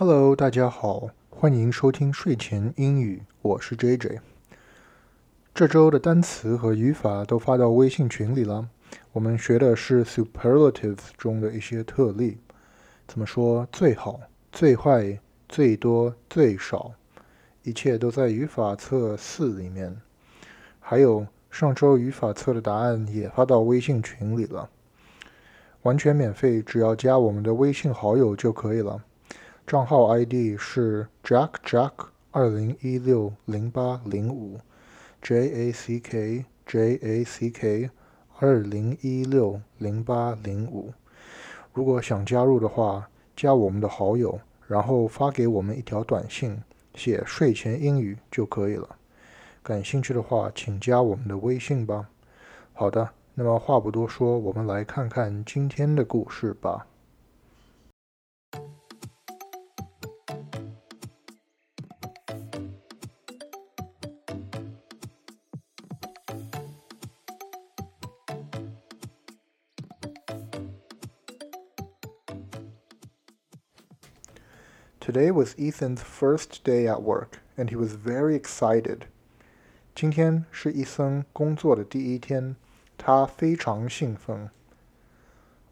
Hello，大家好，欢迎收听睡前英语，我是 JJ。这周的单词和语法都发到微信群里了。我们学的是 superlatives 中的一些特例，怎么说最好、最坏、最多、最少，一切都在语法册四里面。还有上周语法册的答案也发到微信群里了，完全免费，只要加我们的微信好友就可以了。账号 ID 是 Jack Jack 二零一六零八零五，J A C K J A C K 二零一六零八零五。如果想加入的话，加我们的好友，然后发给我们一条短信，写睡前英语就可以了。感兴趣的话，请加我们的微信吧。好的，那么话不多说，我们来看看今天的故事吧。Today was Ethan's first day at work, and he was very excited. 今天是伊森工作的第一天，他非常兴奋。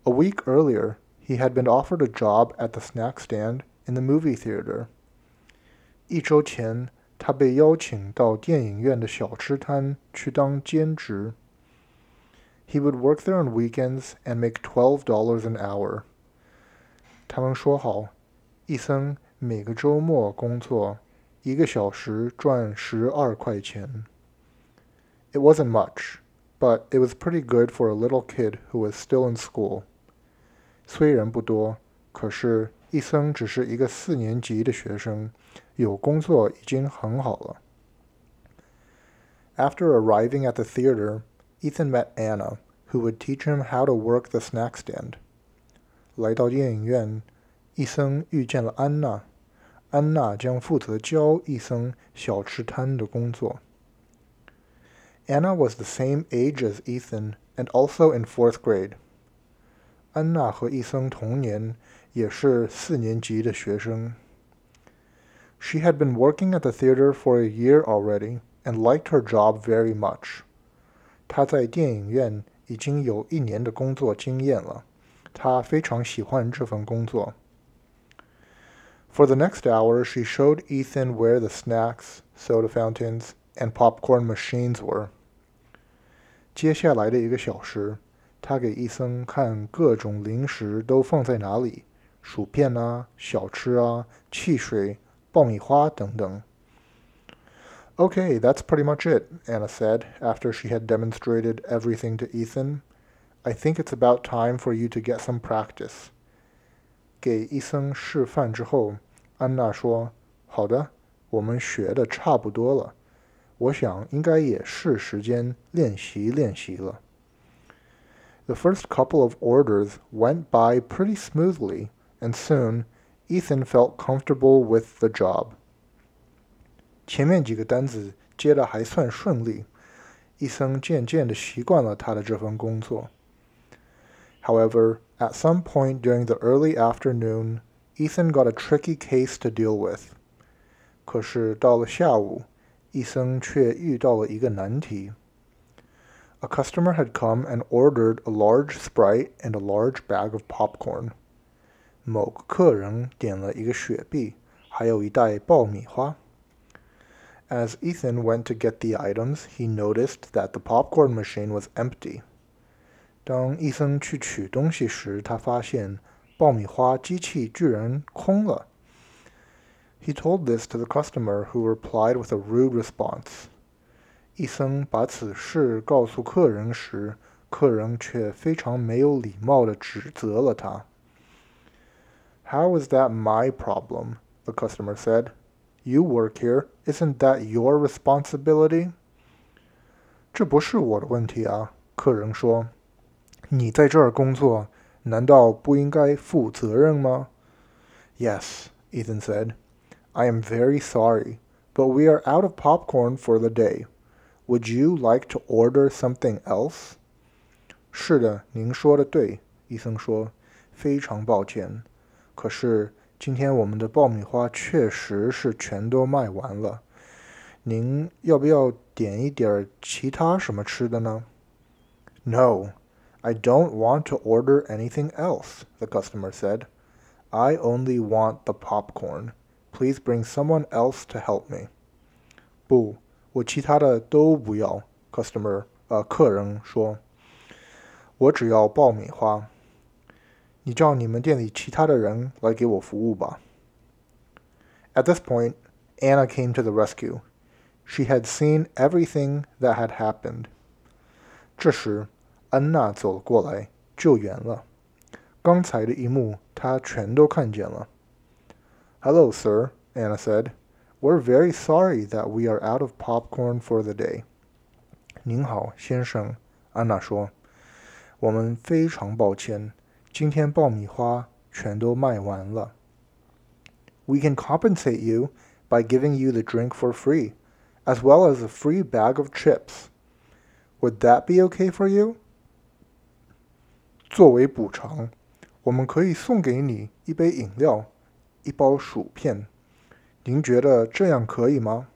A week earlier, he had been offered a job at the snack stand in the movie theater. 一周前，他被邀请到电影院的小吃摊去当兼职。He would work there on weekends and make twelve dollars an hour. 他们说好，伊森 每个周末工作一个小时赚十二块钱。It wasn't much, but it was pretty good for a little kid who was still in school. 虽然不多，可是一森只是一个四年级的学生，有工作已经很好了。After arriving at the theater, Ethan met Anna, who would teach him how to work the snack stand. 来到电影院。一森遇见了安娜，安娜将负责教一森小吃摊的工作。Anna was the same age as Ethan and also in fourth grade. 安娜和一森同年，也是四年级的学生。She had been working at the theater for a year already and liked her job very much. 她在电影院已经有一年的工作经验了，她非常喜欢这份工作。for the next hour, she showed Ethan where the snacks, soda fountains, and popcorn machines were. okay that's pretty much it, Anna said after she had demonstrated everything to Ethan. I think it's about time for you to get some practice. 给一森示范之后安娜说：“好的，我们学的差不多了，我想应该也是时间练习练习了。” The first couple of orders went by pretty smoothly, and soon Ethan felt comfortable with the job. 前面几个单子接的还算顺利，伊森渐渐的习惯了他的这份工作。However, at some point during the early afternoon, Ethan got a tricky case to deal with。可是到了下午，一森却遇到了一个难题。A customer had come and ordered a large Sprite and a large bag of popcorn. 某个客人点了一个雪碧，还有一袋爆米花。As Ethan went to get the items, he noticed that the popcorn machine was empty. 当一森去取东西时，他发现。爆米花机器居然空了。He told this to the customer, who replied with a rude response. 一森把此事告诉客人时，客人却非常没有礼貌地指责了他。How is that my problem? The customer said. You work here. Isn't that your responsibility? 这不是我的问题啊，客人说。你在这儿工作，难道不应该负责任吗？Yes, Ethan said. I am very sorry, but we are out of popcorn for the day. Would you like to order something else? 是的，您说的对，一森说，非常抱歉。可是今天我们的爆米花确实是全都卖完了。您要不要点一点其他什么吃的呢？No, I don't want to order anything else, the customer said. I only want the popcorn. Please bring someone else to help me. 不，我其他的都不要。Customer，呃，客人说，我只要爆米花。你叫你们店里其他的人来给我服务吧。At this point, Anna came to the rescue. She had seen everything that had happened. 这时， 安娜走了过来，救援了。刚才的一幕，她全都看见了。Hello, sir, Anna said. We're very sorry that we are out of popcorn for the day. 您好，先生，安娜说。我们非常抱歉，今天爆米花全都卖完了。We can compensate you by giving you the drink for free, as well as a free bag of chips. Would that be okay for you? 作为补偿，我们可以送给你一杯饮料一包薯片，您觉得这样可以吗？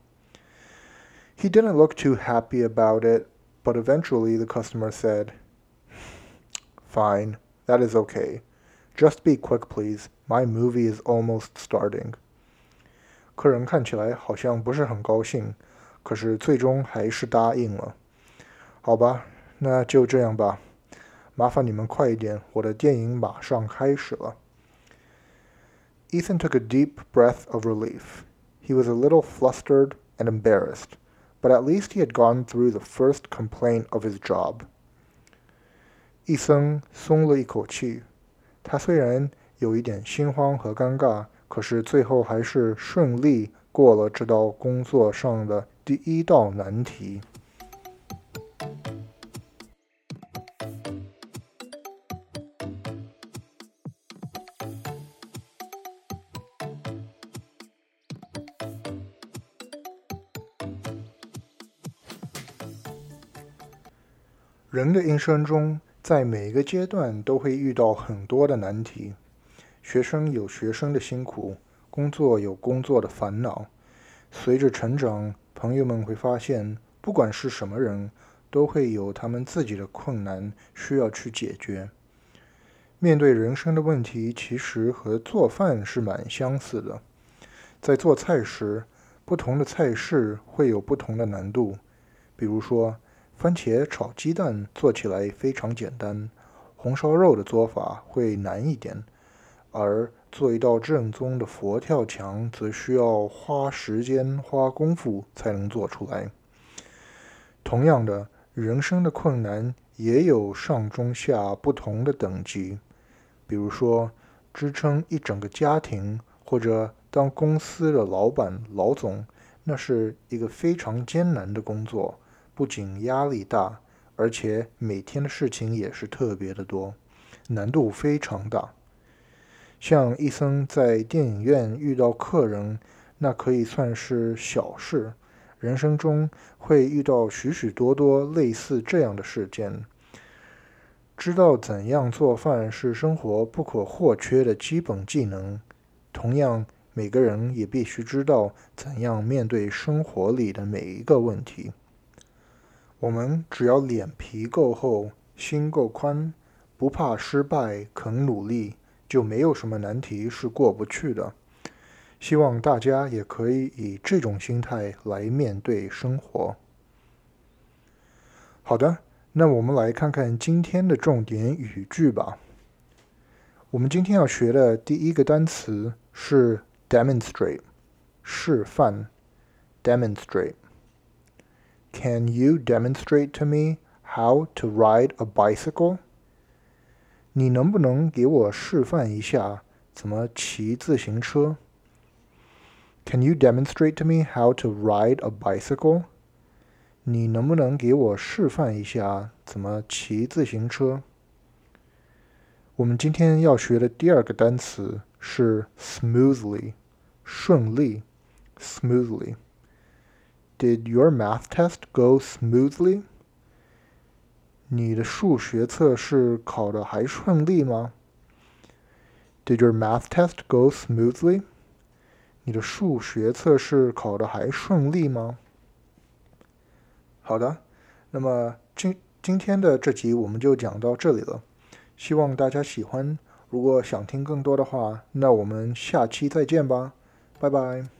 He didn't look too happy about it, but eventually the customer said, Fine, that is okay. Just be quick, please. My movie is almost starting. 客人看起来好像不是很高兴，可是最终还是答应了。好吧，那就这样吧。 麻烦你们快一点，我的电影马上开始了。Ethan took a deep breath of relief. He was a little flustered and embarrassed, but at least he had gone through the first complaint of his job. 伊森松了一口气。他虽然有一点心慌和尴尬，可是最后还是顺利过了这道工作上的第一道难题。 人的一生中，在每个阶段都会遇到很多的难题。学生有学生的辛苦，工作有工作的烦恼。随着成长，朋友们会发现，不管是什么人，都会有他们自己的困难需要去解决。面对人生的问题，其实和做饭是蛮相似的。在做菜时，不同的菜式会有不同的难度，比如说。番茄炒鸡蛋做起来非常简单，红烧肉的做法会难一点，而做一道正宗的佛跳墙则需要花时间、花功夫才能做出来。同样的，人生的困难也有上中下不同的等级，比如说支撑一整个家庭，或者当公司的老板、老总，那是一个非常艰难的工作。不仅压力大，而且每天的事情也是特别的多，难度非常大。像伊森在电影院遇到客人，那可以算是小事。人生中会遇到许许多多类似这样的事件。知道怎样做饭是生活不可或缺的基本技能。同样，每个人也必须知道怎样面对生活里的每一个问题。我们只要脸皮够厚，心够宽，不怕失败，肯努力，就没有什么难题是过不去的。希望大家也可以以这种心态来面对生活。好的，那我们来看看今天的重点语句吧。我们今天要学的第一个单词是 demonstrate，示范，demonstrate。Can you demonstrate to me how to ride a bicycle? 你能不能给我示范一下怎么骑自行车？Can you demonstrate to me how to ride a bicycle? 你能不能给我示范一下怎么骑自行车？我们今天要学的第二个单词是 smoothly，顺利，smoothly。 Did your math test go smoothly? 你的数学测试考得还顺利吗 Did your math test go smoothly? 你的数学测试考得还顺利吗？好的，那么今今天的这集我们就讲到这里了，希望大家喜欢。如果想听更多的话，那我们下期再见吧，拜拜。